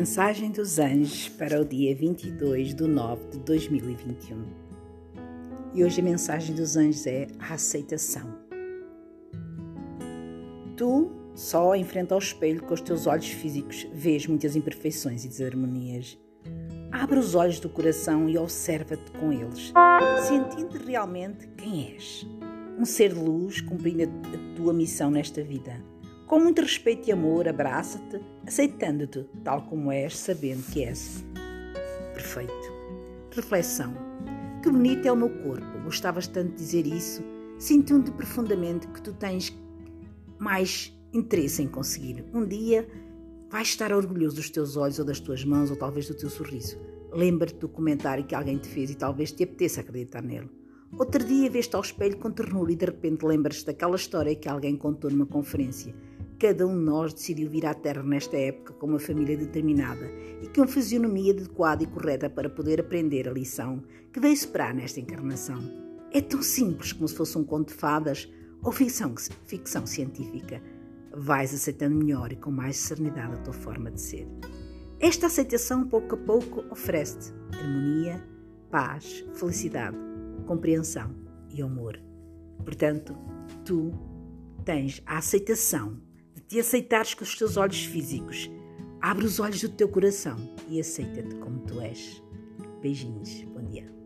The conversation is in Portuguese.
Mensagem dos Anjos para o dia 22 de 9 de 2021. E hoje a mensagem dos anjos é a aceitação. Tu, só em frente ao espelho com os teus olhos físicos, vês muitas imperfeições e desarmonias. Abre os olhos do coração e observa-te com eles, sentindo realmente quem és. Um ser de luz cumprindo a tua missão nesta vida com muito respeito e amor, abraça-te, aceitando-te tal como és, sabendo que és perfeito. Reflexão. Que bonito é o meu corpo. Gostavas tanto de dizer isso. Sinto-te profundamente que tu tens mais interesse em conseguir. Um dia vais estar orgulhoso dos teus olhos ou das tuas mãos ou talvez do teu sorriso. Lembra-te do comentário que alguém te fez e talvez te apeteça acreditar nele. Outro dia vês-te ao espelho com ternura e de repente lembras-te daquela história que alguém contou numa conferência Cada um de nós decidiu vir à Terra nesta época com uma família determinada e com fisionomia adequada e correta para poder aprender a lição que veio esperar nesta encarnação. É tão simples como se fosse um conto de fadas ou ficção, ficção científica. Vais aceitando melhor e com mais serenidade a tua forma de ser. Esta aceitação, pouco a pouco, oferece-te harmonia, paz, felicidade, compreensão e amor. Portanto, tu tens a aceitação de aceitares com os teus olhos físicos. Abre os olhos do teu coração e aceita-te como tu és. Beijinhos, bom dia.